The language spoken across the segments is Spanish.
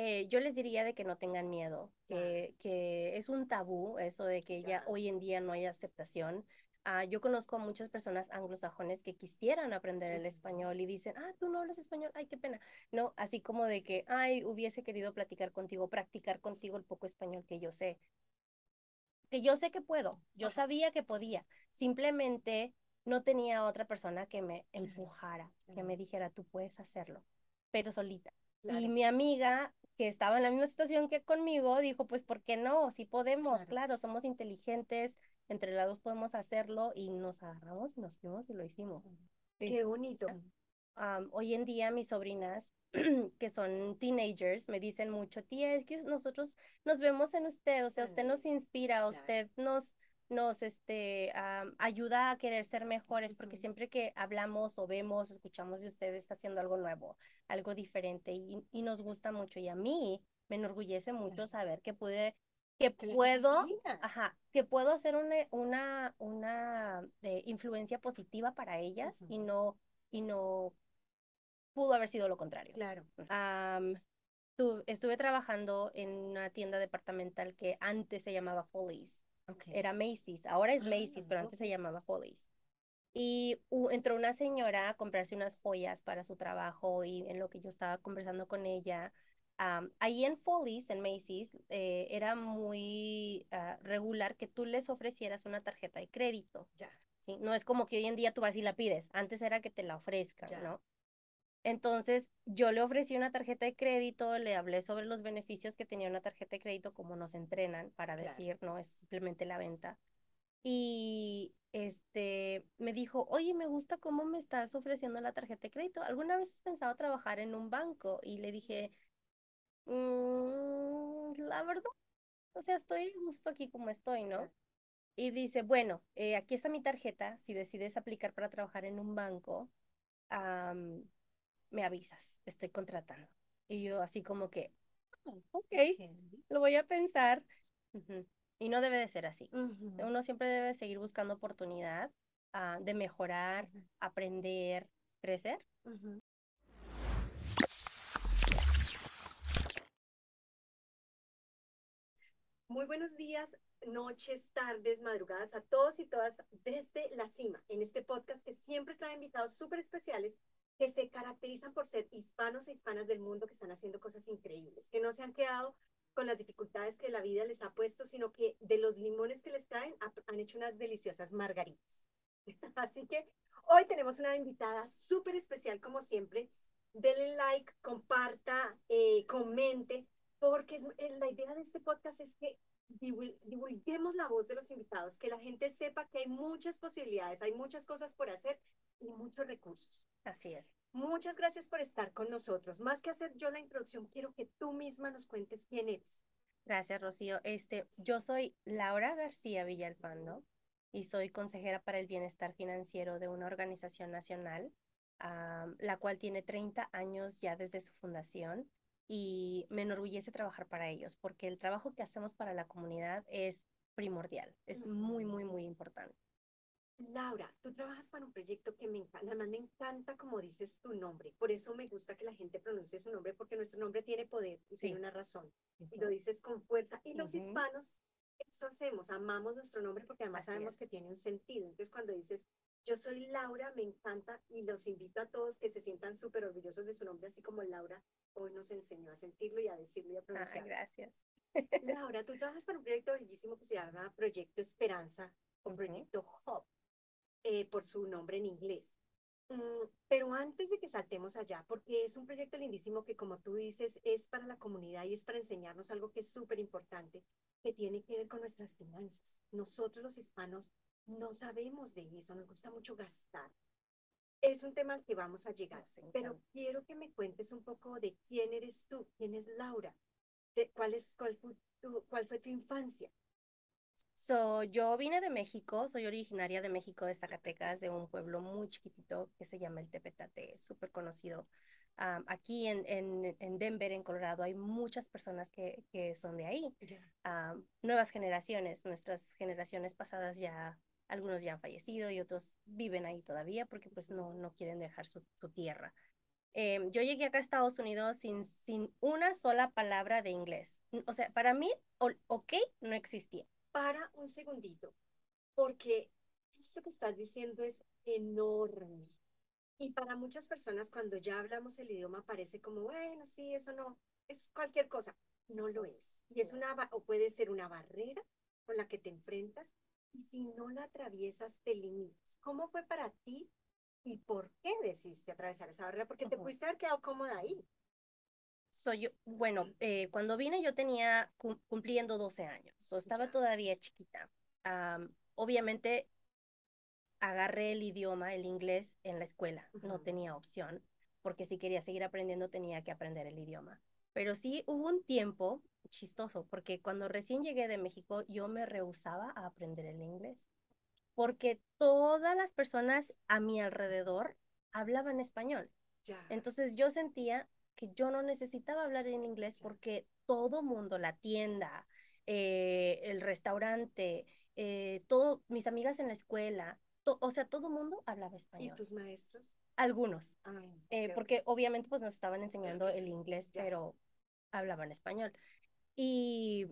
eh, yo les diría de que no tengan miedo, que, que es un tabú eso de que ya hoy en día no hay aceptación. Ah, yo conozco a muchas personas anglosajones que quisieran aprender el español y dicen, ah, tú no hablas español, ay, qué pena. No, así como de que, ay, hubiese querido platicar contigo, practicar contigo el poco español que yo sé. Que yo sé que puedo, yo sabía que podía, simplemente no tenía otra persona que me empujara, que me dijera, tú puedes hacerlo, pero solita. Y mi amiga, que estaba en la misma situación que conmigo, dijo, pues, ¿por qué no? Sí podemos, claro, somos inteligentes, entre las dos podemos hacerlo y nos agarramos y nos fuimos y lo hicimos. Qué bonito. hoy en día mis sobrinas, que son teenagers, me dicen mucho, tía, es que nosotros nos vemos en usted, o sea, usted nos inspira, usted nos nos este, ayuda a querer ser mejores, porque siempre que hablamos o vemos escuchamos de ustedes está haciendo algo nuevo, algo diferente y, y, nos gusta mucho. Y a mí me enorgullece mucho saber que pude, que puedo, ajá, que puedo hacer una, una, una eh, influencia positiva para ellas y no, y no pudo haber sido lo contrario. Claro. estuve trabajando en una tienda departamental que antes se llamaba Follies era Macy's, ahora es Macy's, pero ah, antes se llamaba Follies. Y entró una señora a comprarse unas joyas para su trabajo y en lo que yo estaba conversando con ella, ahí en Follies, en Macy's, eh, era muy ah, regular que tú les ofrecieras una tarjeta de crédito. Ya. ¿sí? No es como que hoy en día tú vas y la pides. Antes era que te la ofrezcan, ¿no? Entonces, yo le ofrecí una tarjeta de crédito, le hablé sobre los beneficios que tenía una tarjeta de crédito, como nos entrenan para decir, no es simplemente la venta. Y este me dijo, oye, me gusta cómo me estás ofreciendo la tarjeta de crédito. ¿Alguna vez has pensado trabajar en un banco? Y le dije, mm, la verdad, o sea, estoy justo aquí como estoy, ¿no? Y dice, bueno, eh, aquí está mi tarjeta, si decides aplicar para trabajar en un banco, me avisas, estoy contratando. Y yo así como que, oh, ok, lo voy a pensar. Y no debe de ser así. Uno siempre debe seguir buscando oportunidad ah, de mejorar, aprender, crecer. Muy buenos días, noches, tardes, madrugadas a todos y todas desde la cima, en este podcast que siempre trae invitados súper especiales que se caracterizan por ser hispanos e hispanas del mundo que están haciendo cosas increíbles, que no se han quedado con las dificultades que la vida les ha puesto, sino que de los limones que les traen han hecho unas deliciosas margaritas. Así que hoy tenemos una invitada súper especial como siempre. Denle like, comparta, eh, comente, porque es, eh, la idea de este podcast es que divulguemos la voz de los invitados, que la gente sepa que hay muchas posibilidades, hay muchas cosas por hacer y muchos recursos. Así es. Muchas gracias por estar con nosotros. Más que hacer yo la introducción, quiero que tú misma nos cuentes quién eres. Gracias, Rocío. Este, yo soy Laura García Villalpando y soy consejera para el bienestar financiero de una organización nacional, la cual tiene 30 años ya desde su fundación y me enorgullece trabajar para ellos porque el trabajo que hacemos para la comunidad es primordial, es muy, muy, muy importante. Laura, tú trabajas para un proyecto que me encanta, además me encanta como dices tu nombre, por eso me gusta que la gente pronuncie su nombre, porque nuestro nombre tiene poder y tiene una razón, y lo dices con fuerza, y los hispanos, eso hacemos, amamos nuestro nombre porque además sabemos que tiene un sentido, entonces cuando dices, yo soy Laura, me encanta, y los invito a todos que se sientan súper orgullosos de su nombre, así como Laura hoy nos enseñó a sentirlo y a decirlo y a pronunciarlo. gracias. Laura, tú trabajas para un proyecto bellísimo que se llama Proyecto Esperanza, o Proyecto Hope eh, por su nombre en inglés. Mm, pero antes de que saltemos allá, porque es un proyecto lindísimo que, como tú dices, es para la comunidad y es para enseñarnos algo que es súper importante, que tiene que ver con nuestras finanzas. Nosotros los hispanos no sabemos de eso, nos gusta mucho gastar. Es un tema al que vamos a llegar, pero quiero que me cuentes un poco de quién eres tú, quién es Laura, de, cuál, es, cuál, fue tu, cuál fue tu infancia, So, yo vine de México, soy originaria de México, de Zacatecas, de un pueblo muy chiquitito que se llama el Tepetate, súper conocido. aquí en, en, en, Denver, en Colorado, hay muchas personas que, que son de ahí. nuevas generaciones, nuestras generaciones pasadas ya, algunos ya han fallecido y otros viven ahí todavía porque pues no, no quieren dejar su, su tierra. Em, yo llegué acá a Estados Unidos sin, sin una sola palabra de inglés. O sea, para mí, ok no existía. Para un segundito, porque esto que estás diciendo es enorme. Y para muchas personas, cuando ya hablamos el idioma, parece como, bueno, sí, eso no, es cualquier cosa. No lo es. Y es una, o puede ser una barrera con la que te enfrentas. Y si no la atraviesas, te limitas. ¿Cómo fue para ti y por qué decidiste atravesar esa barrera? Porque te pudiste haber quedado cómoda ahí. Soy yo, bueno, eh, cuando vine yo tenía cumpliendo 12 años, o estaba todavía chiquita. obviamente agarré el idioma, el inglés, en la escuela. No tenía opción, porque si quería seguir aprendiendo tenía que aprender el idioma. Pero sí hubo un tiempo chistoso, porque cuando recién llegué de México yo me rehusaba a aprender el inglés, porque todas las personas a mi alrededor hablaban español. Entonces yo sentía que yo no necesitaba hablar en inglés porque todo mundo, la tienda, eh, el restaurante, eh, todo, mis amigas en la escuela, o sea, todo mundo hablaba español. ¿Y tus maestros? Algunos, eh, porque obviamente pues nos estaban enseñando el inglés, pero hablaban español. Y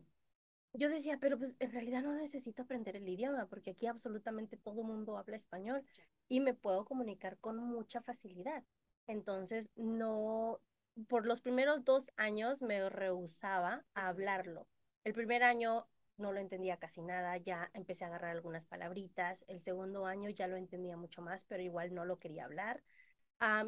yo decía, pero pues en realidad no necesito aprender el idioma, porque aquí absolutamente todo mundo habla español y me puedo comunicar con mucha facilidad. Entonces, no, por los primeros dos años me rehusaba a hablarlo. El primer año no lo entendía casi nada, ya empecé a agarrar algunas palabritas, el segundo año ya lo entendía mucho más, pero igual no lo quería hablar.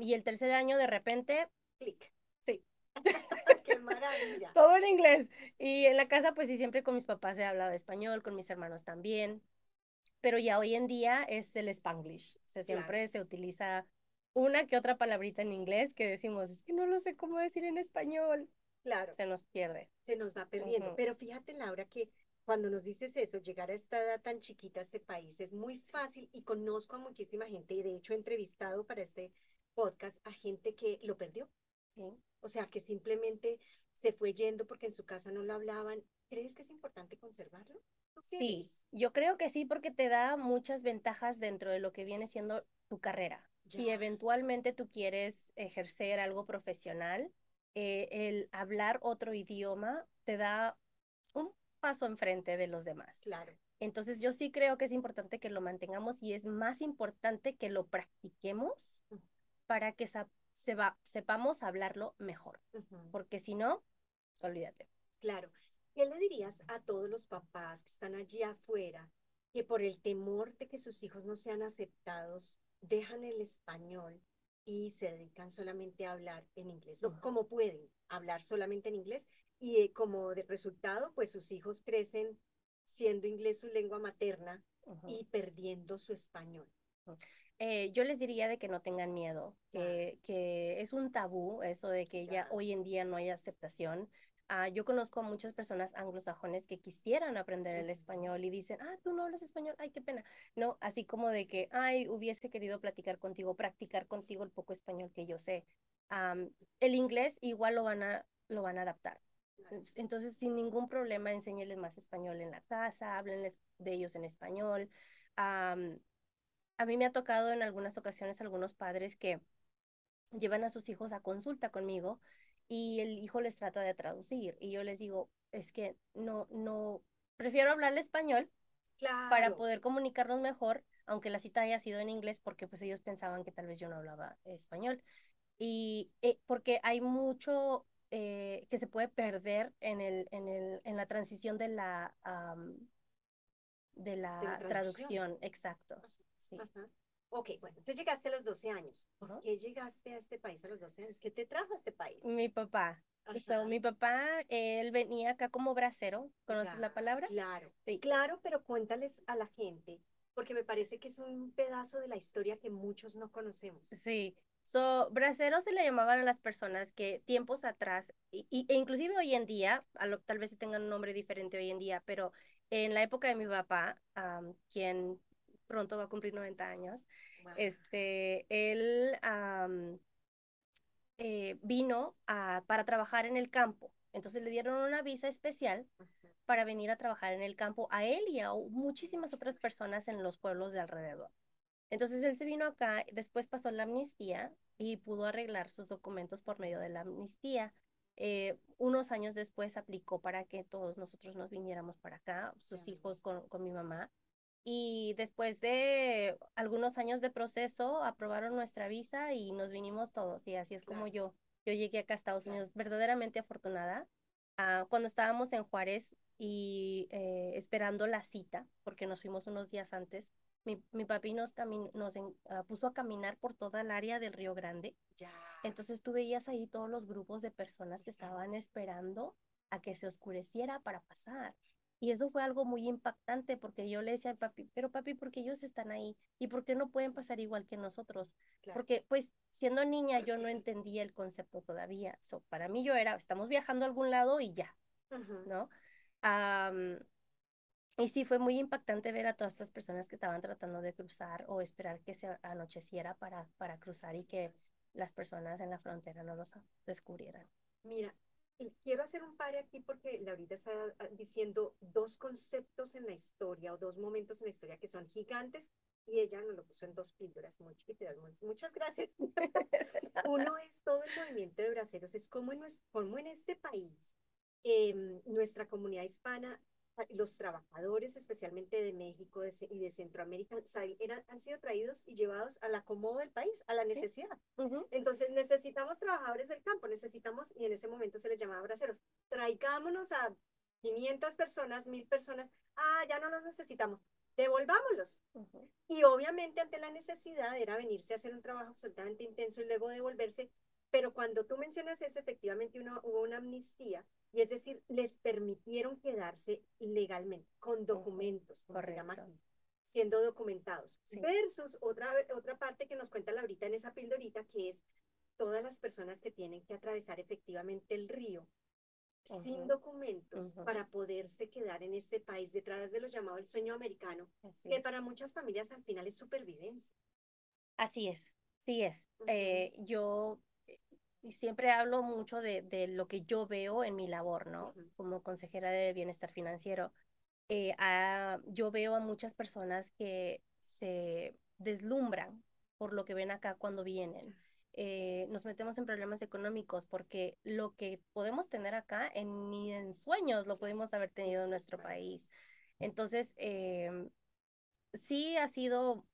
y el tercer año de repente, clic. Sí. ¡Qué maravilla! Todo en inglés. Y en la casa, pues sí, siempre con mis papás he hablado español, con mis hermanos también. Pero ya hoy en día es el spanglish. O sea, siempre se utiliza una que otra palabrita en inglés que decimos, es que no lo sé cómo decir en español. Claro. Se nos pierde. Se nos va perdiendo. Pero fíjate, Laura, que cuando nos dices eso, llegar a esta edad tan chiquita a este país es muy fácil y conozco a muchísima gente y de hecho he entrevistado para este podcast a gente que lo perdió. O sea, que simplemente se fue yendo porque en su casa no lo hablaban. ¿Crees que es importante conservarlo? Sí, yo creo que sí porque te da muchas ventajas dentro de lo que viene siendo tu carrera. Si eventualmente tú quieres ejercer algo profesional, eh, el hablar otro idioma te da un paso enfrente de los demás. Claro. Entonces yo sí creo que es importante que lo mantengamos y es más importante que lo practiquemos para que se va, sepamos hablarlo mejor, porque si no, olvídate. Claro. ¿Qué le dirías a todos los papás que están allí afuera que por el temor de que sus hijos no sean aceptados, dejan el español y se dedican solamente a hablar en inglés? ¿Cómo pueden hablar solamente en inglés y eh, como de resultado, pues sus hijos crecen siendo inglés su lengua materna y perdiendo su español. Eh, yo les diría de que no tengan miedo, que, que es un tabú eso de que ya hoy en día no hay aceptación. Ah, yo conozco a muchas personas anglosajones que quisieran aprender el español y dicen, ah, tú no hablas español, ay, qué pena. No, así como de que, ay, hubiese querido platicar contigo, practicar contigo el poco español que yo sé. el inglés igual lo van a, lo van a adaptar. Entonces, sin ningún problema, enséñeles más español en la casa, háblenles de ellos en español. a mí me ha tocado en algunas ocasiones algunos padres que llevan a sus hijos a consulta conmigo y el hijo les trata de traducir y yo les digo, es que no, no, prefiero hablarle español para poder comunicarnos mejor, aunque la cita haya sido en inglés, porque pues ellos pensaban que tal vez yo no hablaba español. Y eh, porque hay mucho eh, que se puede perder en, el, en, el, en la transición de la, de la, traducción, exacto. Sí. Ok, bueno, entonces llegaste a los 12 años. ¿Por qué llegaste a este país a los 12 años? ¿Qué te trajo a este país? Mi papá. mi papá, él venía acá como bracero. ¿Conoces la palabra? Claro, claro, pero cuéntales a la gente, porque me parece que es un pedazo de la historia que muchos no conocemos. Sí, So, bracero se le llamaban a las personas que tiempos atrás, y, e inclusive hoy en día, tal vez tengan un nombre diferente hoy en día, pero en la época de mi papá, quien pronto va a cumplir 90 años, este, él eh, vino a, para trabajar en el campo. Entonces le dieron una visa especial para venir a trabajar en el campo a él y a muchísimas otras personas en los pueblos de alrededor. Entonces él se vino acá, después pasó la amnistía y pudo arreglar sus documentos por medio de la amnistía. Eh, unos años después aplicó para que todos nosotros nos viniéramos para acá, sus hijos con, con mi mamá. Y después de algunos años de proceso, aprobaron nuestra visa y nos vinimos todos. Y así es como yo, yo llegué acá a Estados Unidos, verdaderamente afortunada. Ah, cuando estábamos en Juárez y eh, esperando la cita, porque nos fuimos unos días antes, mi, mi papi nos, nos ah, puso a caminar por toda el área del Río Grande. Ya. Entonces tú veías ahí todos los grupos de personas que estaban esperando a que se oscureciera para pasar. Y eso fue algo muy impactante porque yo le decía a papi, pero papi, ¿por qué ellos están ahí? ¿Y por qué no pueden pasar igual que nosotros? Porque pues siendo niña yo no entendía el concepto todavía. So, para mí yo era, estamos viajando a algún lado y ya, ¿no? y sí, fue muy impactante ver a todas estas personas que estaban tratando de cruzar o esperar que se anocheciera para, para cruzar y que las personas en la frontera no los descubrieran. Mira, quiero hacer un par aquí porque Laurita está ah, diciendo dos conceptos en la historia o dos momentos en la historia que son gigantes y ella nos lo puso en dos píldoras muy chiquitas. Muchas gracias. Uno es todo el movimiento de braceros, es como en, como en este país, eh, nuestra comunidad hispana los trabajadores, especialmente de México y de Centroamérica, eran, han sido traídos y llevados al acomodo del país, a la necesidad. Entonces necesitamos trabajadores del campo, necesitamos, y en ese momento se les llamaba braceros, traigámonos a 500 personas, 1000 personas, ah, ya no los necesitamos, devolvámoslos. Y obviamente ante la necesidad era venirse a hacer un trabajo absolutamente intenso y luego devolverse. Pero cuando tú mencionas eso, efectivamente uno, hubo una amnistía y es decir, les permitieron quedarse legalmente, con documentos, como se llama aquí, siendo documentados. Versus otra, otra parte que nos cuenta Laurita en esa pildorita, que es todas las personas que tienen que atravesar efectivamente el río sin documentos para poderse quedar en este país detrás de lo llamado el sueño americano, que para muchas familias al final es supervivencia. Así es, sí es. Eh, yo y siempre hablo mucho de, de, lo que yo veo en mi labor, ¿no? Como consejera de bienestar financiero. Eh, yo veo a muchas personas que se deslumbran por lo que ven acá cuando vienen. Eh, nos metemos en problemas económicos porque lo que podemos tener acá en, ni en sueños lo podemos haber tenido en nuestro país. Entonces, em, sí ha sido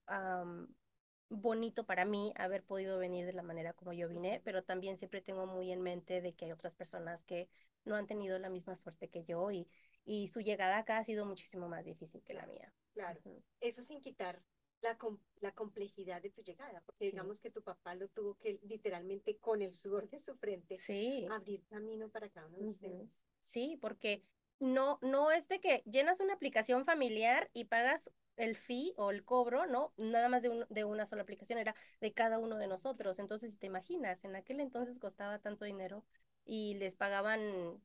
bonito para mí haber podido venir de la manera como yo vine, pero también siempre tengo muy en mente de que hay otras personas que no han tenido la misma suerte que yo y, y su llegada acá ha sido muchísimo más difícil que la mía. Claro, eso sin quitar la, la complejidad de tu llegada, porque digamos que tu papá lo tuvo que literalmente con el sudor de su frente sí. abrir camino para cada uno de ustedes. Sí, porque no, no es de que llenas una aplicación familiar y pagas el fee o el cobro, ¿no? Nada más de, de una sola aplicación, era de cada uno de nosotros. Entonces, si te imaginas, en aquel entonces costaba tanto dinero y les pagaban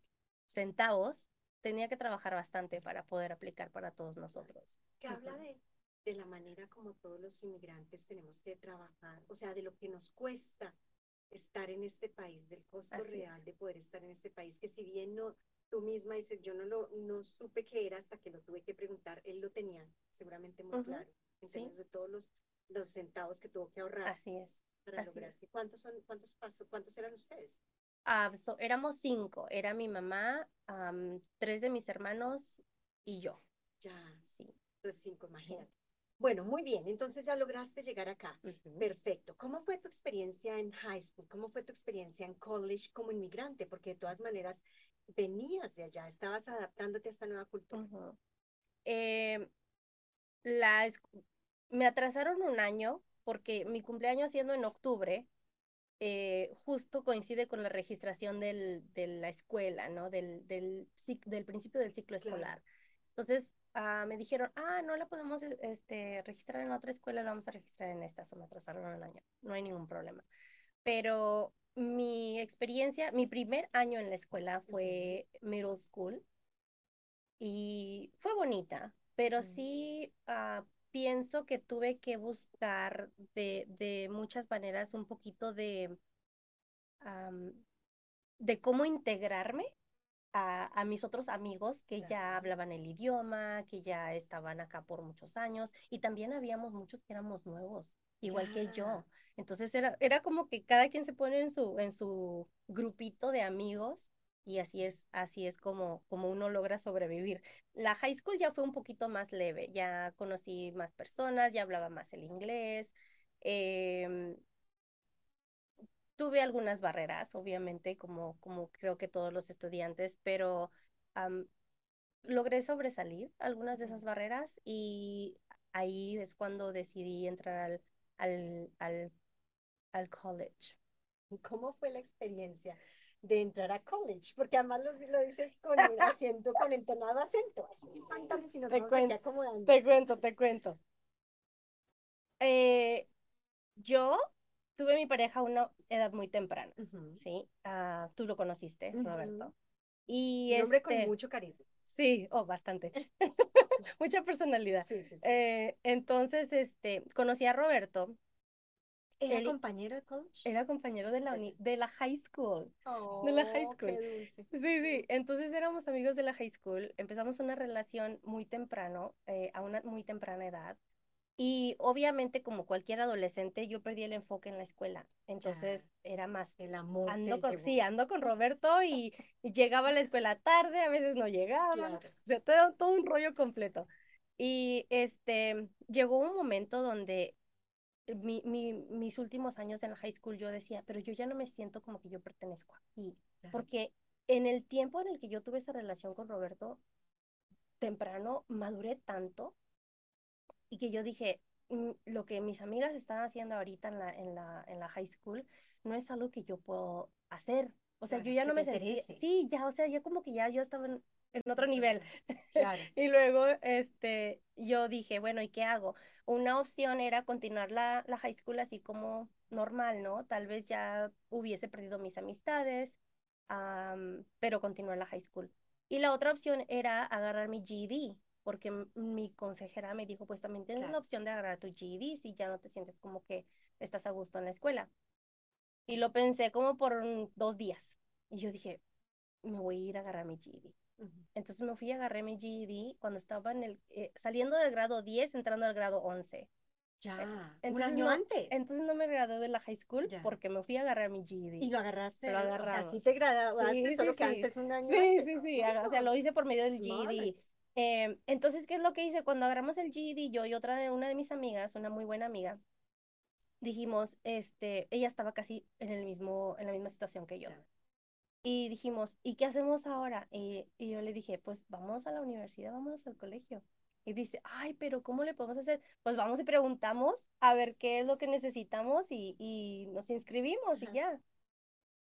centavos, tenía que trabajar bastante para poder aplicar para todos nosotros. Que habla de, de la manera como todos los inmigrantes tenemos que trabajar, o sea, de lo que nos cuesta estar en este país, del costo real de poder estar en este país, que si bien no, tú misma dices, yo no lo no supe qué era hasta que lo tuve que preguntar, él lo tenía seguramente muy claro, en términos de todos los, los centavos que tuvo que ahorrar. Así es. Para ¿Cuántos, son, cuántos, pasos, ¿Cuántos eran ustedes? Ah, éramos cinco, era mi mamá, tres de mis hermanos y yo. Ya, sí. Entonces cinco, imagínate. Bueno, muy bien, entonces ya lograste llegar acá. Perfecto. ¿Cómo fue tu experiencia en high school? ¿Cómo fue tu experiencia en college como inmigrante? Porque de todas maneras venías de allá, estabas adaptándote a esta nueva cultura. eh, me atrasaron un año porque mi cumpleaños siendo en octubre, eh, justo coincide con la registración del, de la escuela, ¿no? Del, del, del principio del ciclo escolar. Entonces ah, me dijeron, ah, no la podemos este, registrar en otra escuela, la vamos a registrar en esta, o me atrasaron un año, no hay ningún problema. Pero mi experiencia, mi primer año en la escuela fue middle school y fue bonita, pero sí ah, pienso que tuve que buscar de, de muchas maneras un poquito de, de cómo integrarme a, a, mis otros amigos que ya hablaban el idioma, que ya estaban acá por muchos años y también habíamos muchos que éramos nuevos igual que yo. Entonces era, era como que cada quien se pone en su, en su grupito de amigos y así es, así es como, como uno logra sobrevivir. La high school ya fue un poquito más leve, ya conocí más personas, ya hablaba más el inglés. em, tuve algunas barreras, obviamente, como, como creo que todos los estudiantes, pero am, logré sobresalir algunas de esas barreras y ahí es cuando decidí entrar al, al, al, al college. ¿Y cómo fue la experiencia de entrar a college? Porque además lo, lo dices con acento, con entonado acento. Así, si nos Te vamos aquí cuento, acomodando. te cuento, te cuento. Eh, yo tuve mi pareja a una edad muy temprana, ¿sí? Ah, tú lo conociste. Roberto. Y Un hombre con este, mucho carisma. sí, oh, bastante. Mucha personalidad. Sí, sí, sí. Eh, entonces, este, conocí a Roberto. ¿Era él compañero de college? era compañero de la, uni- de la high school. de la high Oh, school. qué dulce. Sí, sí. Entonces éramos amigos de la high school. Empezamos una relación muy temprano, eh, a una muy temprana edad. Y obviamente, como cualquier adolescente, yo perdí el enfoque en la escuela. Entonces era más, El amor ando con, sí, ando con Roberto y, y llegaba a la escuela tarde, a veces no llegaba. Claro. O sea, todo, todo un rollo completo. Y este, llegó un momento donde mi, mi, mis últimos años en la high school yo decía, pero yo ya no me siento como que yo pertenezco aquí. Porque en el tiempo en el que yo tuve esa relación con Roberto, temprano maduré tanto y que yo dije, "Mm, lo que mis amigas están haciendo ahorita en la, en la, en la high school no es algo que yo puedo hacer. O sea, Claro, yo ya no me sentía, sí, ya, o sea, ya como que ya yo estaba en, en otro nivel. Claro. Y luego, este, yo dije, bueno, ¿y qué hago? Una opción era continuar la, la high school así como normal, ¿no? Tal vez ya hubiese perdido mis amistades, am, pero continuar la high school. Y la otra opción era agarrar mi GED, porque mi consejera me dijo, pues también tienes Claro. la opción de agarrar tu GED si ya no te sientes como que estás a gusto en la escuela. Y lo pensé como por un- dos días. Y yo dije, me voy a ir a agarrar mi GED. Ujú. Entonces me fui y agarré mi GED cuando estaba en el, eh, saliendo del grado 10, entrando al grado 11. Ya, un Entonces año no, antes. entonces no me gradué de la high school Ya. porque me fui a agarrar mi GED. Y lo agarraste, Lo o sea, sí te graduaste, Sí, solo sí, que sí. antes un año Sí, antes. sí, sí, o sea, lo hice por medio del. GED. Eh, entonces, ¿qué es lo que hice? Cuando agarramos el GED, yo y otra de una de mis amigas, una muy buena amiga, dijimos, este, ella estaba casi en el mismo, en la misma situación que yo. Y dijimos, ¿y qué hacemos ahora? Y, y yo le dije, pues vamos a la universidad, vámonos al colegio. Y dice, ay, pero ¿cómo le podemos hacer? Pues vamos y preguntamos a ver qué es lo que necesitamos y, y nos inscribimos y ya.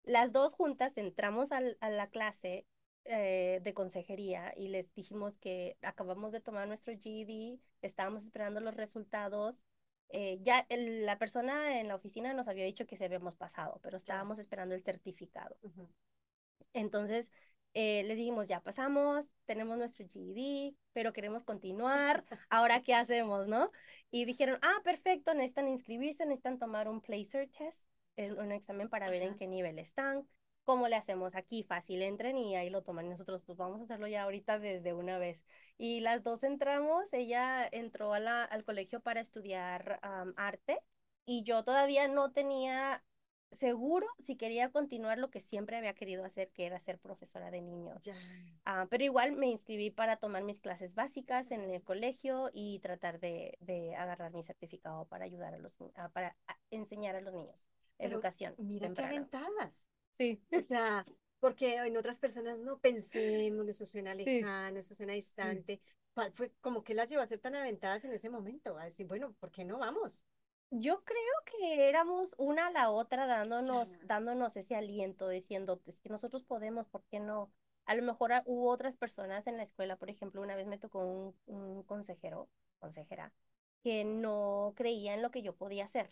Las dos juntas entramos al- a la clase eh, de consejería y les dijimos que acabamos de tomar nuestro GED, estábamos esperando los resultados. eh, ya el- la persona en la oficina nos había dicho que se habíamos pasado, pero estábamos esperando el certificado. Entonces, eh, les dijimos, ya pasamos, tenemos nuestro GED, pero queremos continuar, ahora qué hacemos, ¿no? Y dijeron, ah, perfecto, necesitan inscribirse, necesitan tomar un placer test, un examen para ver en qué nivel están. ¿Cómo le hacemos aquí? Fácil, entren y ahí lo toman. Y nosotros, pues vamos a hacerlo ya ahorita desde una vez. Y las dos entramos, ella entró a la- al colegio para estudiar am, arte y yo todavía no tenía seguro si quería continuar lo que siempre había querido hacer, que era ser profesora de niños. Ya. Ah, pero igual me inscribí para tomar mis clases básicas en el colegio y tratar de, de agarrar mi certificado para ayudar a los, ah, para enseñar a los niños. Pero Educación. Mira qué temprana. aventadas. Sí. O sea, porque en otras personas no pensemos, eso suena lejano, eso suena distante. ¿Cuál fue como que las llevó a ser tan aventadas en ese momento? A decir, bueno, ¿por qué no vamos? Yo creo que éramos una a la otra dándonos, dándonos ese aliento, diciendo, es que nosotros podemos, ¿por qué no? A lo mejor hubo otras personas en la escuela, por ejemplo, una vez me tocó un, un consejero, consejera, que no creía en lo que yo podía hacer.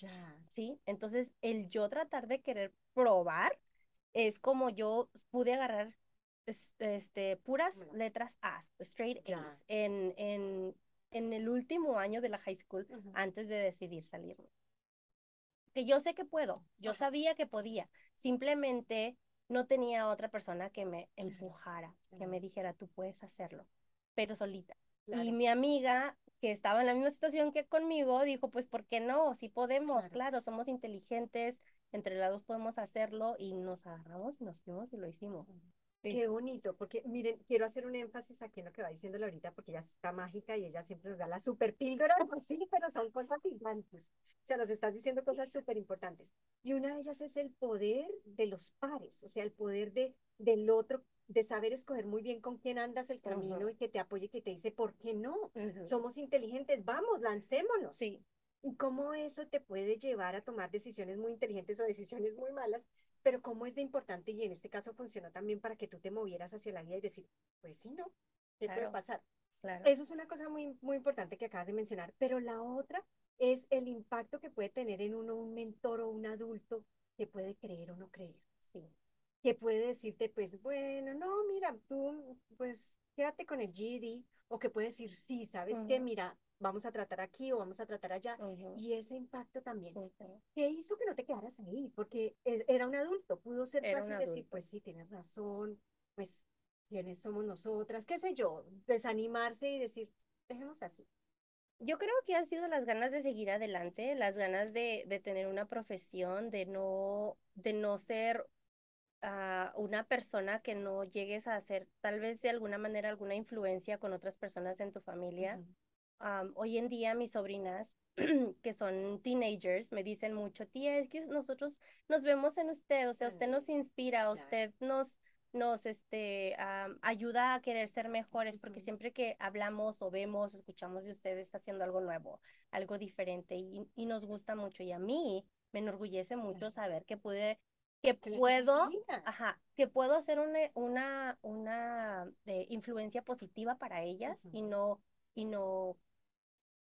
¿sí? Entonces, el yo tratar de querer probar es como yo pude agarrar es- este, puras letras A, straight. A's, en, en, en el último año de la high school antes de decidir salirme. Que yo sé que puedo, yo sabía que podía, simplemente no tenía otra persona que me empujara, que me dijera, tú puedes hacerlo, pero solita. Y mi amiga, que estaba en la misma situación que conmigo, dijo, pues, ¿por qué no? Si podemos, claro, somos inteligentes, entre las dos podemos hacerlo y nos agarramos y nos fuimos y lo hicimos. Qué bonito, porque miren, quiero hacer un énfasis aquí en lo que va diciendo ahorita, porque ella está mágica y ella siempre nos da la super píldora, sí, pero son cosas gigantes. O sea, nos estás diciendo cosas súper importantes. Y una de ellas es el poder de los pares, o sea, el poder de, del otro, de saber escoger muy bien con quién andas el camino y que te apoye, que te dice, ¿por qué no? Somos inteligentes, vamos, lancémonos. Sí. Cómo eso te puede llevar a tomar decisiones muy inteligentes o decisiones muy malas, pero cómo es de importante y en este caso funcionó también para que tú te movieras hacia la vida y decir, pues sí, ¿no? ¿Qué puede pasar? Claro. Eso es una cosa muy, muy importante que acabas de mencionar, pero la otra es el impacto que puede tener en uno un mentor o un adulto que puede creer o no creer. Sí. Que puede decirte, pues, bueno, no, mira, tú, pues, quédate con el GD, o que puede decir, sí, ¿sabes qué? Mira, vamos a tratar aquí o vamos a tratar allá. Y ese impacto también. ¿Qué hizo que no te quedaras ahí? Porque e, era un adulto, pudo ser fácil decir, pues sí, tienes razón, pues quiénes somos nosotras, qué sé yo, desanimarse y decir, dejemos así. Yo creo que han sido las ganas de seguir adelante, las ganas de, de tener una profesión, de no, de no ser uh, una persona que no llegues a hacer tal vez de alguna manera alguna influencia con otras personas en tu familia hoy en día mis sobrinas, que son teenagers, me dicen mucho, tía, es que nosotros nos vemos en usted, o sea, usted nos inspira, usted nos, nos este, ayuda a querer ser mejores, porque siempre que hablamos o vemos, escuchamos de usted, está haciendo algo nuevo, algo diferente, y, y nos gusta mucho. Y a mí me enorgullece mucho saber que pude que puedo, ajá, que puedo hacer una, una, una eh, influencia positiva para ellas y no, y no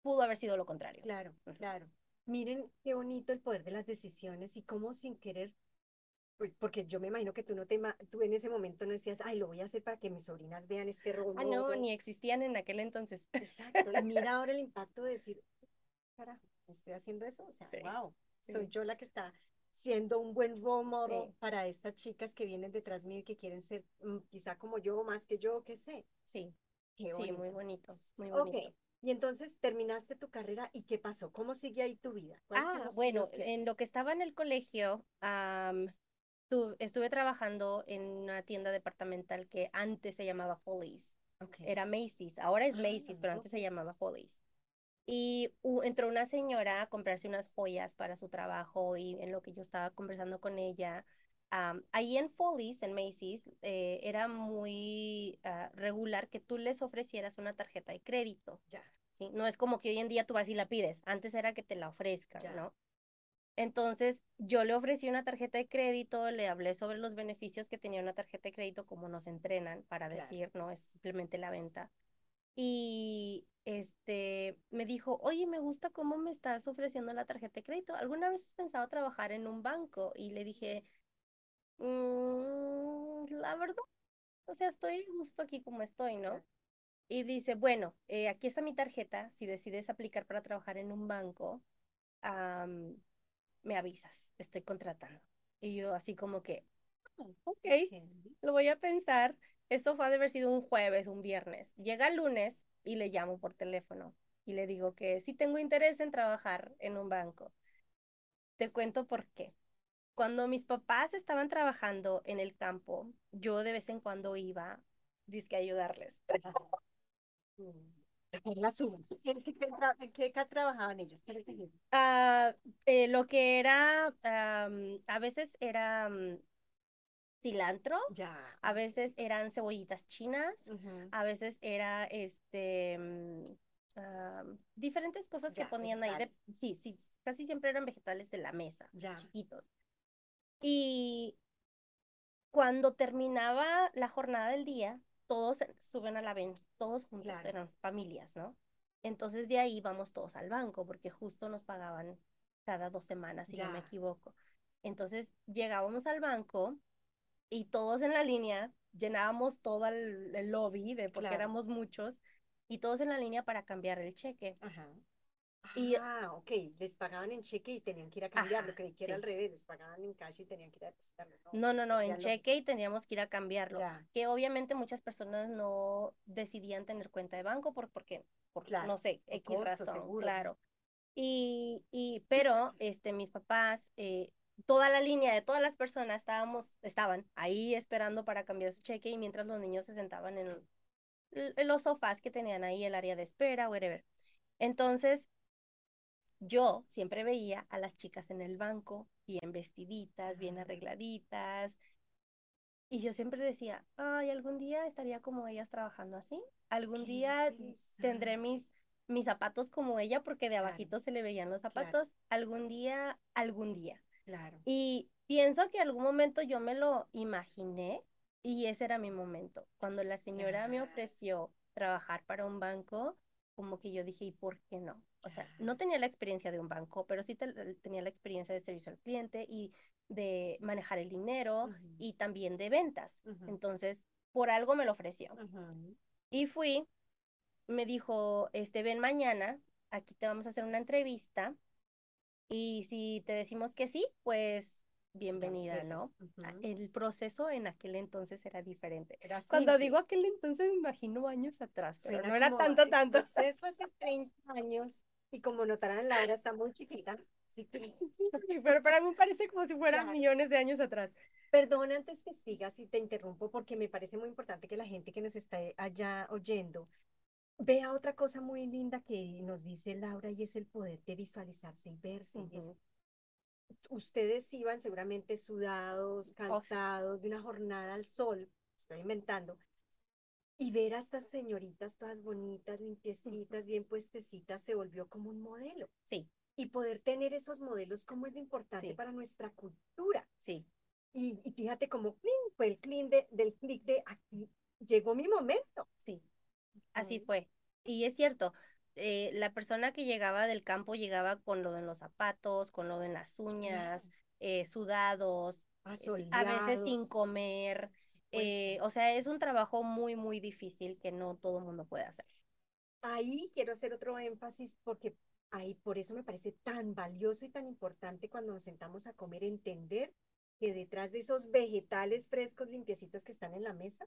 pudo haber sido lo contrario. Claro, claro. Miren qué bonito el poder de las decisiones y cómo sin querer, pues porque yo me imagino que tú no te, tú en ese momento no decías, ay, lo voy a hacer para que mis sobrinas vean este robot. Ah, no, ni existían en aquel entonces. Exacto. Y mira ahora el impacto de decir, carajo, estoy haciendo eso, o sea, wow, soy yo la que está siendo un buen role model para estas chicas que vienen detrás mío y que quieren ser mm, quizá como yo, más que yo, qué sé. Sí, sí, muy bonito, muy bonito. Y entonces terminaste tu carrera y ¿qué pasó? ¿Cómo sigue ahí tu vida? Ah, bueno, en lo que estaba en el colegio, estuve trabajando en una tienda departamental que antes se llamaba Follies. Era Macy's, ahora es Macy's, pero ah, antes se llamaba Follies. Y entró una señora a comprarse unas joyas para su trabajo y en lo que yo estaba conversando con ella, ahí en Follies, en Macy's, eh, era muy ah, regular que tú les ofrecieras una tarjeta de crédito. Ya. ¿sí? No es como que hoy en día tú vas y la pides. Antes era que te la ofrezcan, ¿no? Entonces, yo le ofrecí una tarjeta de crédito, le hablé sobre los beneficios que tenía una tarjeta de crédito, como nos entrenan para decir, no es simplemente la venta. Y este me dijo, oye, me gusta cómo me estás ofreciendo la tarjeta de crédito. ¿Alguna vez has pensado trabajar en un banco? Y le dije, Mm, la verdad, o sea, estoy justo aquí como estoy, ¿no? Y dice, bueno, eh, aquí está mi tarjeta, si decides aplicar para trabajar en un banco, me avisas, estoy contratando. Y yo así como que, ah, ok, lo voy a pensar. Esto fue de haber sido un jueves, un viernes. Llega el lunes y le llamo por teléfono y le digo que sí tengo interés en trabajar en un banco. Te cuento por qué. Cuando mis papás estaban trabajando en el campo, yo de vez en cuando iba, disque a ayudarles. ¿En qué, trabajaban ellos? Ah, eh, lo que era, a veces era mm, cilantro, ya. a veces eran cebollitas chinas, a veces era este mm, diferentes cosas que ponían ahí. sí, sí, casi siempre eran vegetales de la mesa, ya. chiquitos. Y cuando terminaba la jornada del día, todos suben a la venta, todos juntos, eran familias, ¿no? Entonces de ahí vamos todos al banco, porque justo nos pagaban cada dos semanas, si no me equivoco. Entonces llegábamos al banco y todos en la línea llenábamos todo el, lobby, de porque éramos muchos, y todos en la línea para cambiar el cheque. Ajá. Y, Ah, ok, les pagaban en cheque y tenían que ir a cambiarlo, creí que era sí. al revés, les pagaban en cash y tenían que ir a depositarlo, no, no, no, no, en lo, cheque y teníamos que ir a cambiarlo. ya, Que obviamente muchas personas no decidían tener cuenta de banco por, porque, por, claro, no sé, X costo, razón, seguro. claro. Y, y, pero, este, mis papás, eh, toda la línea de todas las personas estábamos, estaban ahí esperando para cambiar su cheque y mientras los niños se sentaban en, en los sofás que tenían ahí, el área de espera, whatever. Entonces, yo siempre veía a las chicas en el banco, bien vestiditas, bien arregladitas, y yo siempre decía, ay, algún día estaría como ellas trabajando así, algún Qué día tendré mis, mis zapatos como ella porque de claro, abajito se le veían los claro, zapatos, algún día, algún día. claro, Y pienso que algún momento yo me lo imaginé y ese era mi momento. Cuando la señora me ofreció trabajar para un banco, como que yo dije, ¿y por qué no? O sea, no tenía la experiencia de un banco, pero sí te- tenía la experiencia de servicio al cliente y de manejar el dinero y también de ventas. Entonces, por algo me lo ofreció. Y fui, me dijo, este, ven mañana, aquí te vamos a hacer una entrevista y si te decimos que sí, pues bienvenida, ¿no? A- ujú. El proceso en aquel entonces era diferente. Era Cuando digo aquel entonces me imagino años atrás, pero suena no era tanto, tanto. proceso hace 30 años y como notarán, Laura está muy chiquita, que, Sí, Pero para mí parece como si fueran claro. millones de años atrás. Perdón antes que sigas y te interrumpo porque me parece muy importante que la gente que nos está allá oyendo vea otra cosa muy linda que nos dice Laura y es el poder de visualizarse y verse. es- Ujú. Ustedes iban seguramente sudados, cansados de una jornada al sol, estoy inventando, y ver a estas señoritas todas bonitas, limpiecitas, bien puestecitas, se volvió como un modelo. Sí, Y poder tener esos modelos, cómo es de importante sí, para nuestra cultura. sí, Y, y fíjate cómo fue el clic de, del clic de aquí llegó mi momento. sí. Así fue. Y es cierto, eh, la persona que llegaba del campo llegaba con lo en los zapatos, con lo en las uñas, eh, sudados, es- a veces sin comer. supuesto. eh, o sea, es un trabajo muy, muy difícil que no todo el mundo puede hacer. Ahí quiero hacer otro énfasis porque ahí por eso me parece tan valioso y tan importante cuando nos sentamos a comer entender que detrás de esos vegetales frescos, limpiecitos que están en la mesa,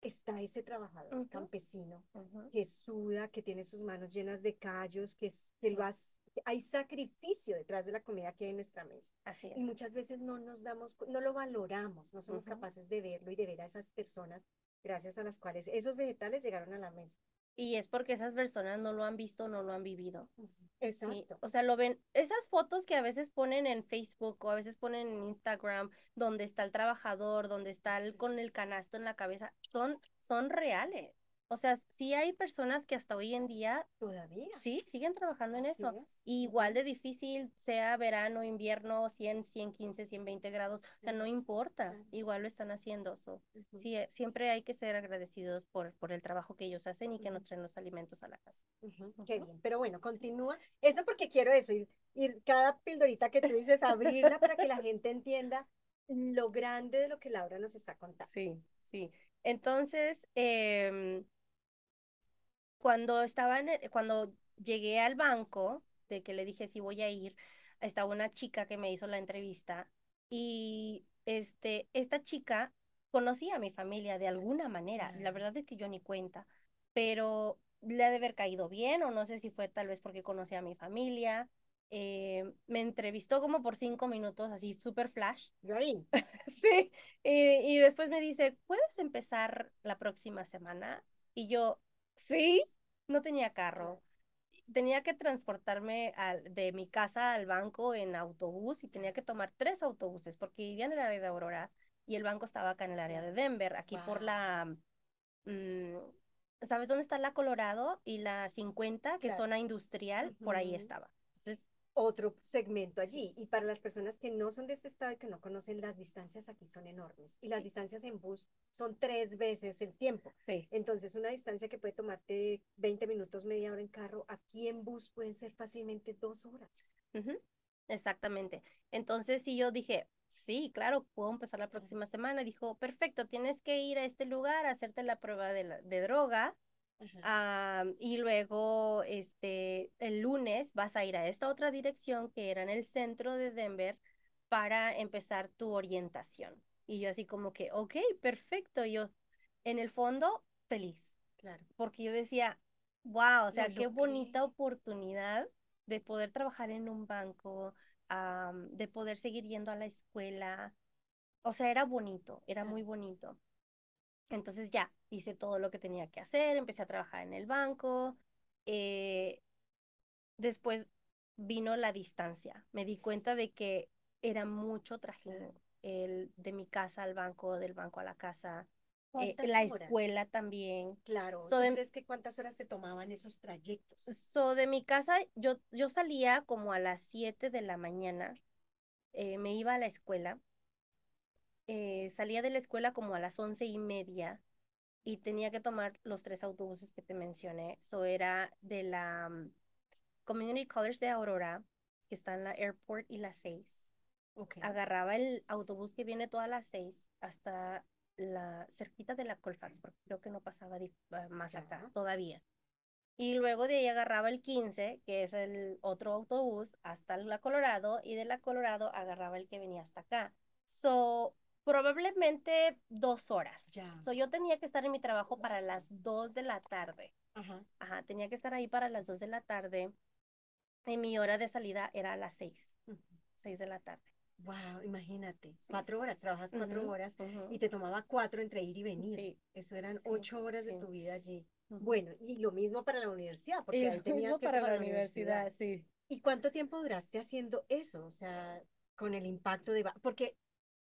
está ese trabajador campesino ujú, que suda, que tiene sus manos llenas de callos, que, es- que lo hace- hay sacrificio detrás de la comida que hay en nuestra mesa. Así Y muchas veces no nos damos, no lo valoramos, no somos capaces de verlo y de ver a esas personas gracias a las cuales esos vegetales llegaron a la mesa. Y es porque esas personas no lo han visto, no lo han vivido. Ujú. Sí, Exacto. o sea, lo ven, esas fotos que a veces ponen en Facebook o a veces ponen en Instagram, donde está el trabajador, donde está el, con el canasto en la cabeza, son, son reales. O sea, sí hay personas que hasta hoy en día Todavía. sí siguen trabajando en Así eso. es. Igual de difícil, sea verano, invierno, 100, 115, 120 grados, o sea, no importa, igual lo están haciendo. so, sí, eh, siempre hay que ser agradecidos por, por el trabajo que ellos hacen y que nos traen los alimentos a la casa. Qué bien, pero bueno, continúa. Eso porque quiero eso, ir, ir cada pildorita que tú dices, abrirla para que la gente entienda lo grande de lo que Laura nos está contando. Sí, sí. Entonces, em, cuando estaba en el- cuando llegué al banco, de que le dije si voy a ir, estaba una chica que me hizo la entrevista y este, esta chica conocía a mi familia de alguna manera. La Ya. verdad es que yo ni cuenta, pero le ha de haber caído bien o no sé si fue tal vez porque conocía a mi familia. Eh, me entrevistó como por cinco minutos, así súper flash. Sí, y, y después me dice, ¿puedes empezar la próxima semana? Y yo, sí, no tenía carro. Tenía que transportarme al- de mi casa al banco en autobús y tenía que tomar tres autobuses porque vivía en el área de Aurora y el banco estaba acá en el área de Denver, aquí por la, mm, ¿sabes dónde está la Colorado y la 50, que es zona industrial? Por ahí estaba. Otro segmento allí. Y para las personas que no son de este estado y que no conocen, las distancias aquí son enormes. Y las distancias en bus son tres veces el tiempo. sí. Entonces, una distancia que puede tomarte 20 minutos, media hora en carro, aquí en bus pueden ser fácilmente dos horas. Exactamente. Entonces, sí, yo dije, sí, claro, puedo empezar la próxima semana. Dijo, perfecto, tienes que ir a este lugar a hacerte la prueba de, la- de droga Ah, y luego, este, el lunes vas a ir a esta otra dirección que era en el centro de Denver para empezar tu orientación. Y yo así como que, ok, perfecto. Yo, en el fondo, feliz. Claro. Porque yo decía, wow, o sea, No qué bonita oportunidad de poder trabajar en un banco, ah, de poder seguir yendo a la escuela. O sea, era bonito, era muy bonito. Entonces ya hice todo lo que tenía que hacer, empecé a trabajar en el banco. eh, después vino la distancia. Me di cuenta de que era mucho trajín el de mi casa al banco, del banco a la casa, eh, ¿Cuántas la horas? escuela también. Claro. So ¿Tú de- crees que cuántas horas te tomaban esos trayectos? So, de mi casa, yo, yo salía como a las 7 de la mañana, eh, me iba a la escuela, eh, salía de la escuela como a las once y media y tenía que tomar los tres autobuses que te mencioné. So, era de la mm, Community College de Aurora, que está en la Airport y la 6. Ok. Agarraba el autobús que viene todas las 6 hasta la cerquita de la Colfax, porque creo que no pasaba di- ah, más acá todavía. Y luego de ahí agarraba el 15, que es el otro autobús, hasta la Colorado, y de la Colorado agarraba el que venía hasta acá. So, probablemente dos horas. Ya. So, yo tenía que estar en mi trabajo para las 2 de la tarde. Ajá. Ajá, tenía que estar ahí para las 2 de la tarde. Y mi hora de salida era a las 6, 6 de la tarde. Wow, imagínate. Cuatro horas, trabajas cuatro horas y te tomaba cuatro entre ir y venir. Sí, Eso eran Sí, ocho horas de tu vida allí. Bueno, y lo mismo para la universidad, porque Y ahí tenías mismo que para ir la universidad, sí. ¿Y cuánto tiempo duraste haciendo eso? O sea, con el impacto de... Porque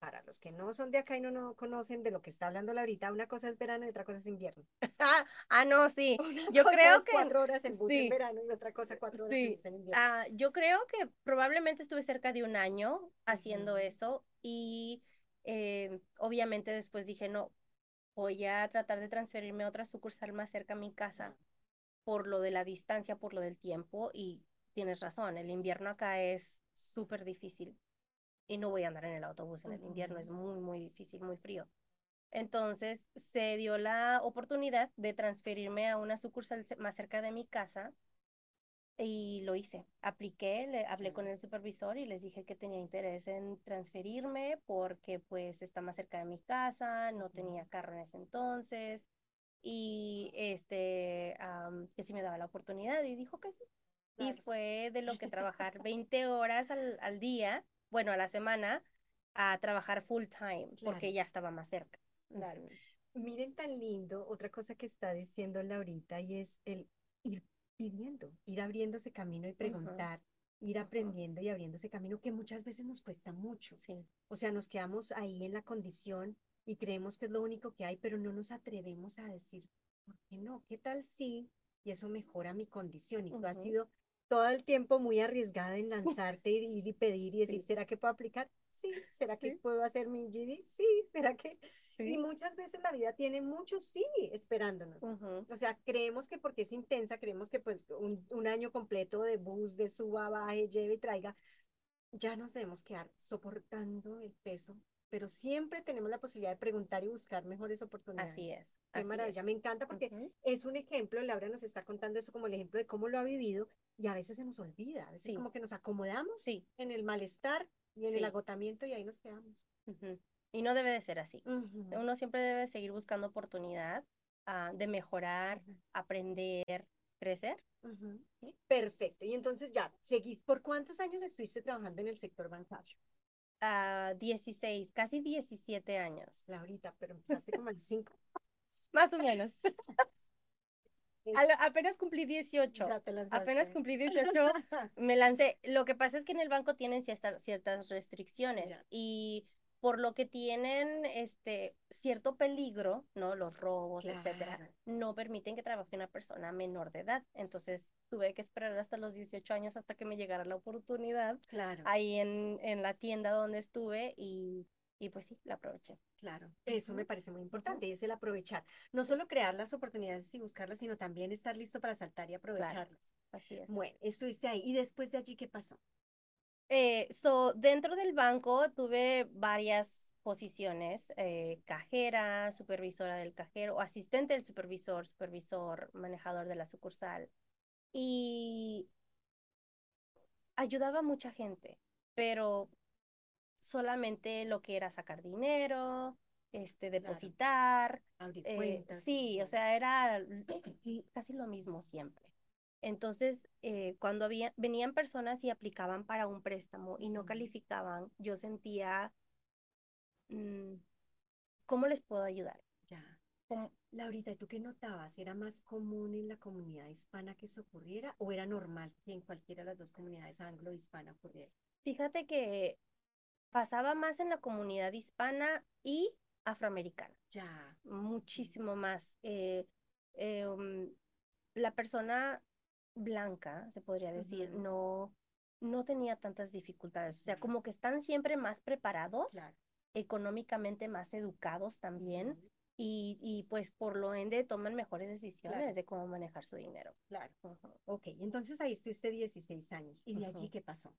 para los que no son de acá y no, no conocen de lo que está hablando Laurita, una cosa es verano y otra cosa es invierno. Ah, ah, no, sí. Una Yo cosa creo es que cuatro horas en bus en verano y otra cosa cuatro horas en Sí, bus en invierno. ah, yo creo que probablemente estuve cerca de un año haciendo eso y eh, obviamente después dije, no, voy a tratar de transferirme a otra sucursal más cerca a mi casa por lo de la distancia, por lo del tiempo y tienes razón, el invierno acá es súper difícil y no voy a andar en el autobús en el invierno, es muy, muy difícil, muy frío. Entonces se dio la oportunidad de transferirme a una sucursal más cerca de mi casa y lo hice. Apliqué, le hablé con Ya. el supervisor y les dije que tenía interés en transferirme porque pues está más cerca de mi casa, no tenía carro en ese entonces y este am, que si me daba la oportunidad y dijo que sí. Y Claro. fue de lo que trabajar 20 horas al, al día, bueno, a la semana, a trabajar full time porque Claro. ya estaba más cerca. Claro. Miren tan lindo, otra cosa que está diciendo Laurita y es el ir pidiendo, ir abriéndose camino y preguntar, ir Ujú. aprendiendo y abriéndose camino que muchas veces nos cuesta mucho. Sí, O sea, nos quedamos ahí en la condición y creemos que es lo único que hay, pero no nos atrevemos a decir, ¿por qué no? ¿Qué tal si? Y eso mejora mi condición. Y tú has sido todo el tiempo muy arriesgada en lanzarte y ir y pedir y decir, Sí. ¿será que puedo aplicar? Sí. ¿Será que Sí. puedo hacer mi GD? Sí. ¿Será que? Y sí. muchas veces la vida tiene muchos sí esperándonos. Ujú. O sea, creemos que porque es intensa, creemos que pues un, un año completo de bus, de suba, baje, lleve y traiga, ya nos debemos quedar soportando el peso, pero siempre tenemos la posibilidad de preguntar y buscar mejores oportunidades. Así es. Qué así maravilla, es. me encanta porque Ujú. es un ejemplo, Laura nos está contando eso como el ejemplo de cómo lo ha vivido y a veces se nos olvida, a veces Sí. como que nos acomodamos Sí. en el malestar y en el agotamiento y ahí nos quedamos. ujú. Y no debe de ser así. Uno siempre debe seguir buscando oportunidad ah, de mejorar, Ujú. aprender, crecer. Sí. Perfecto. Y entonces ya, seguís. ¿Por cuántos años estuviste trabajando en el sector bancario? a 16, casi 17 años. Laurita, pero empezaste como a los cinco. Más o menos. A apenas cumplí 18. Ya te lanzaste. Apenas cumplí 18, me lancé. Lo que pasa es que en el banco tienen ciertas, ciertas restricciones Ya. y por lo que tienen este cierto peligro, ¿no? Los robos, etcétera, no permiten que trabaje una persona menor de edad. Entonces tuve que esperar hasta los 18 años hasta que me llegara la oportunidad Claro, ahí en, en la tienda donde estuve y, y pues sí, la aproveché. claro. Eso me parece muy importante, es el aprovechar. No solo crear las oportunidades y buscarlas, sino también estar listo para saltar y aprovecharlas. Así es. Bueno, estuviste ahí. ¿Y después de allí qué pasó? Eh, so, dentro del banco tuve varias posiciones, eh, cajera, supervisora del cajero, asistente del supervisor, supervisor, manejador de la sucursal. Y ayudaba a mucha gente, pero solamente lo que era sacar dinero, este, depositar. Eh, sí, o sea, era casi lo mismo siempre. Entonces, eh, cuando había, venían personas y aplicaban para un préstamo y no calificaban, yo sentía, mm, ¿cómo les puedo ayudar? Ya. Laurita, ¿tú qué notabas? ¿Era más común en la comunidad hispana que eso ocurriera o era normal que en cualquiera de las dos comunidades anglo-hispana ocurriera? Fíjate que pasaba más en la comunidad hispana y afroamericana. Ya. Muchísimo más. Eh, eh, um, la persona blanca, se podría decir, no, no tenía tantas dificultades. O sea, como que están siempre más preparados, económicamente más educados también. Y, y, pues por lo ende toman mejores decisiones de cómo manejar su dinero. Claro. Ok, entonces ahí estuviste 16 años. ¿Y de allí qué pasó?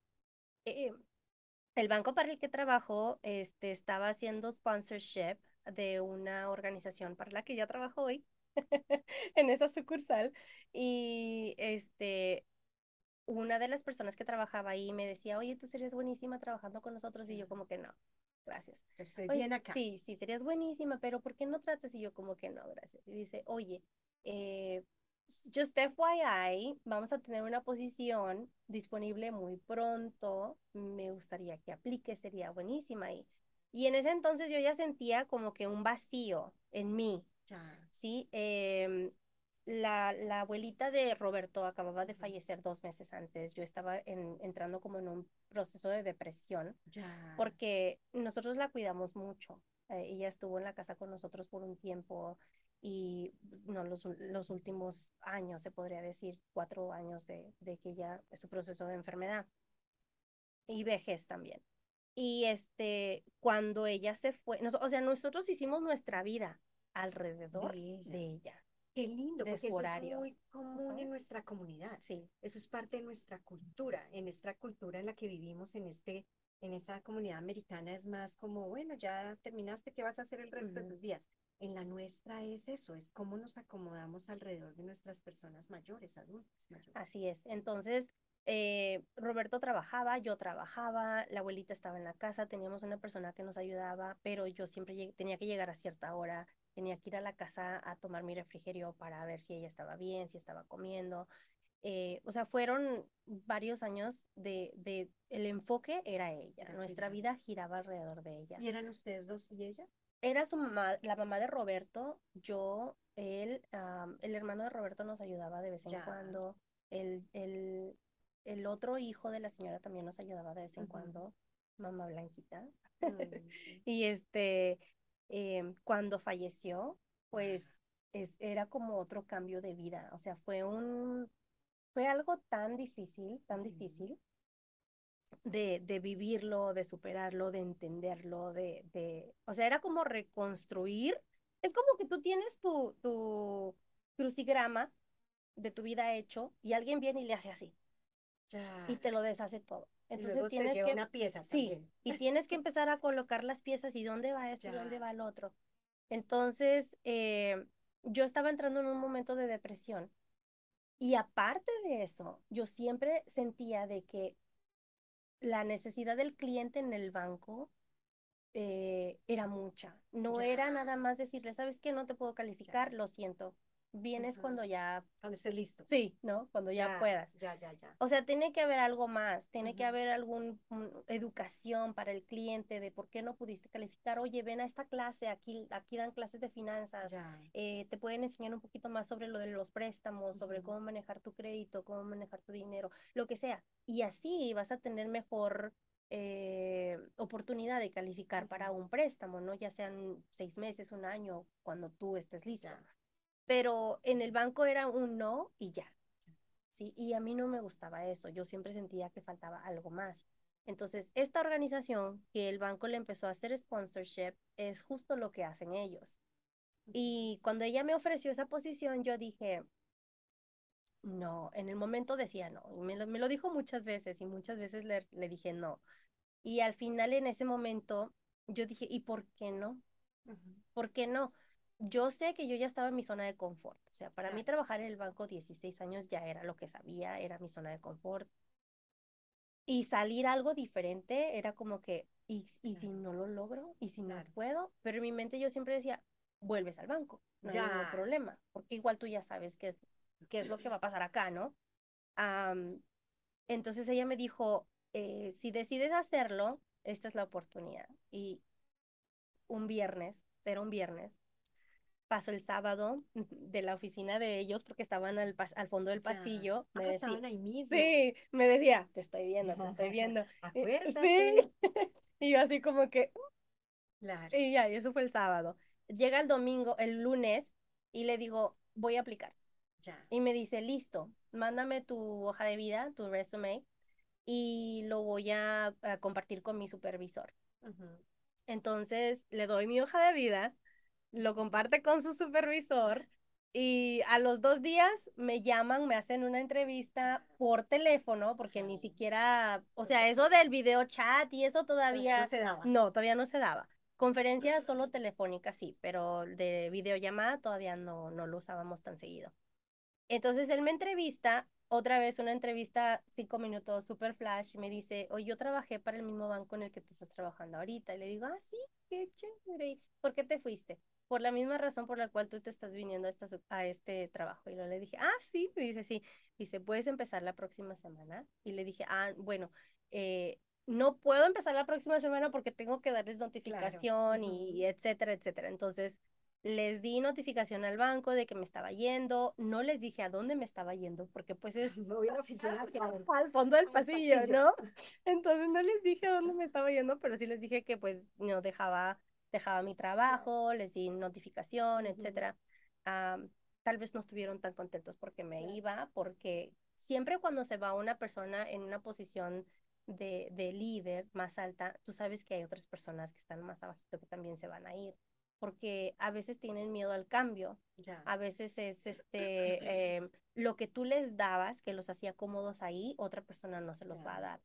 Eh, el banco para el que trabajo este, estaba haciendo sponsorship de una organización para la que ya trabajo hoy, en esa sucursal. Y este, una de las personas que trabajaba ahí me decía, oye, tú serías buenísima trabajando con nosotros. Y yo como que no, gracias. Estoy bien acá. Sí, sí, serías buenísima, pero ¿por qué no tratas? Y yo como que no, gracias. Y dice, oye, eh, just FYI, vamos a tener una posición disponible muy pronto. Me gustaría que aplique, sería buenísima. Y, y en ese entonces yo ya sentía como que un vacío en mí. Sí, em, la, la, abuelita de Roberto acababa de fallecer dos meses antes. Yo estaba entrando como en un proceso de depresión porque nosotros la cuidamos mucho. Eh, ella estuvo en la casa con nosotros por un tiempo y no los, los últimos años, se podría decir, cuatro años de, de que ya su proceso de enfermedad y vejez también. Y este, cuando ella se fue, o sea, nosotros hicimos nuestra vida alrededor de ella. Qué lindo, porque eso es muy común en nuestra comunidad. Sí. Eso es parte de nuestra cultura, en nuestra cultura en la que vivimos en este en esa comunidad americana es más como, bueno, ya terminaste, ¿qué vas a hacer el resto de tus días? En la nuestra es eso, es cómo nos acomodamos alrededor de nuestras personas mayores, adultos Así es. Entonces, eh, Roberto trabajaba, yo trabajaba, la abuelita estaba en la casa, teníamos una persona que nos ayudaba, pero yo siempre tenía que llegar a cierta hora, tenía que ir a la casa a tomar mi refrigerio para ver si ella estaba bien, si estaba comiendo. Eh, o sea, fueron varios años de, de, el enfoque era ella, nuestra vida giraba alrededor de ella. ¿Y eran ustedes dos y ella? Era su mamá, la mamá de Roberto, yo, él, el hermano de Roberto nos ayudaba de vez en cuando, el, el, el, otro hijo de la señora también nos ayudaba de vez en cuando, mamá Blanquita. Mm. y este, em, cuando falleció, pues es, era como otro cambio de vida, o sea, fue un, fue algo tan difícil, tan difícil de, de, vivirlo, de superarlo, de entenderlo, de, de, o sea, era como reconstruir. Es como que tú tienes tu, tu crucigrama de tu vida hecho y alguien viene y le hace así. Y te lo deshace todo. Entonces tienes que una pieza sí, y tienes que empezar a colocar las piezas y dónde va esto y dónde va el otro. Entonces, eh, yo estaba entrando en un momento de depresión. Y aparte de eso, yo siempre sentía de que la necesidad del cliente en el banco eh, era mucha. No era nada más decirle, ¿sabes qué? No te puedo calificar, lo siento vienes cuando ya... Cuando estés listo. Sí, ¿no? Cuando ya, puedas. Ya, ya, ya. O sea, tiene que haber algo más, tiene que haber alguna educación para el cliente de por qué no pudiste calificar. Oye, ven a esta clase, aquí, aquí dan clases de finanzas, eh, te pueden enseñar un poquito más sobre lo de los préstamos, sobre cómo manejar tu crédito, cómo manejar tu dinero, lo que sea. Y así vas a tener mejor eh, oportunidad de calificar para un préstamo, ¿no? Ya sean seis meses, un año, cuando tú estés lista pero en el banco era un no y ya. Sí, y a mí no me gustaba eso, yo siempre sentía que faltaba algo más. Entonces, esta organización que el banco le empezó a hacer sponsorship es justo lo que hacen ellos. Y cuando ella me ofreció esa posición, yo dije, no, en el momento decía no. me, lo, me lo dijo muchas veces y muchas veces le, le dije no. Y al final en ese momento yo dije, ¿y por qué no? ¿Por qué no? Yo sé que yo ya estaba en mi zona de confort. O sea, para mí trabajar en el banco 16 años ya era lo que sabía, era mi zona de confort. Y salir algo diferente era como que, ¿y, y si no lo logro? ¿Y si no puedo? Pero en mi mente yo siempre decía, vuelves al banco, no hay ningún problema, porque igual tú ya sabes qué es, qué es lo que va a pasar acá, ¿no? entonces ella me dijo, eh, si decides hacerlo, esta es la oportunidad. Y un viernes, era un viernes, pasó el sábado de la oficina de ellos porque estaban al, al fondo del pasillo. Me decía, ahí mismo. Sí, me decía, te estoy viendo, te estoy viendo. Acuérdate. Sí. y yo así como que... Claro. Y ya, y eso fue el sábado. Llega el domingo, el lunes, y le digo, voy a aplicar. Ya. Y me dice, listo, mándame tu hoja de vida, tu resume, y lo voy a, compartir con mi supervisor. Entonces le doy mi hoja de vida, lo comparte con su supervisor y a los dos días me llaman, me hacen una entrevista por teléfono, porque ni siquiera, o sea, eso del video chat y eso todavía no se daba. No, todavía no se daba. Conferencia solo telefónica, sí, pero de videollamada todavía no, no lo usábamos tan seguido. Entonces él me entrevista, otra vez una entrevista, cinco minutos, super flash, y me dice, oye, yo trabajé para el mismo banco en el que tú estás trabajando ahorita. Y le digo, ah, sí, qué chévere. ¿Por qué te fuiste? Por la misma razón por la cual tú te estás viniendo a, esta, a este trabajo. Y yo le dije, ah, sí, me dice, sí. Dice, ¿puedes empezar la próxima semana? Y le dije, ah, bueno, eh, no puedo empezar la próxima semana porque tengo que darles notificación y etcétera, etcétera. Entonces, les di notificación al banco de que me estaba yendo, no les dije a dónde me estaba yendo, porque pues es voy a la oficina al fondo del pasillo, ¿no? Entonces no les dije a dónde me estaba yendo, pero sí les dije que pues no dejaba, dejaba mi trabajo, les di notificación, etcétera. tal vez no estuvieron tan contentos porque me iba, porque siempre cuando se va una persona en una posición de, de líder más alta, tú sabes que hay otras personas que están más abajito que también se van a ir porque a veces tienen miedo al cambio. A veces es este eh, lo que tú les dabas, que los hacía cómodos ahí, otra persona no se los va a dar.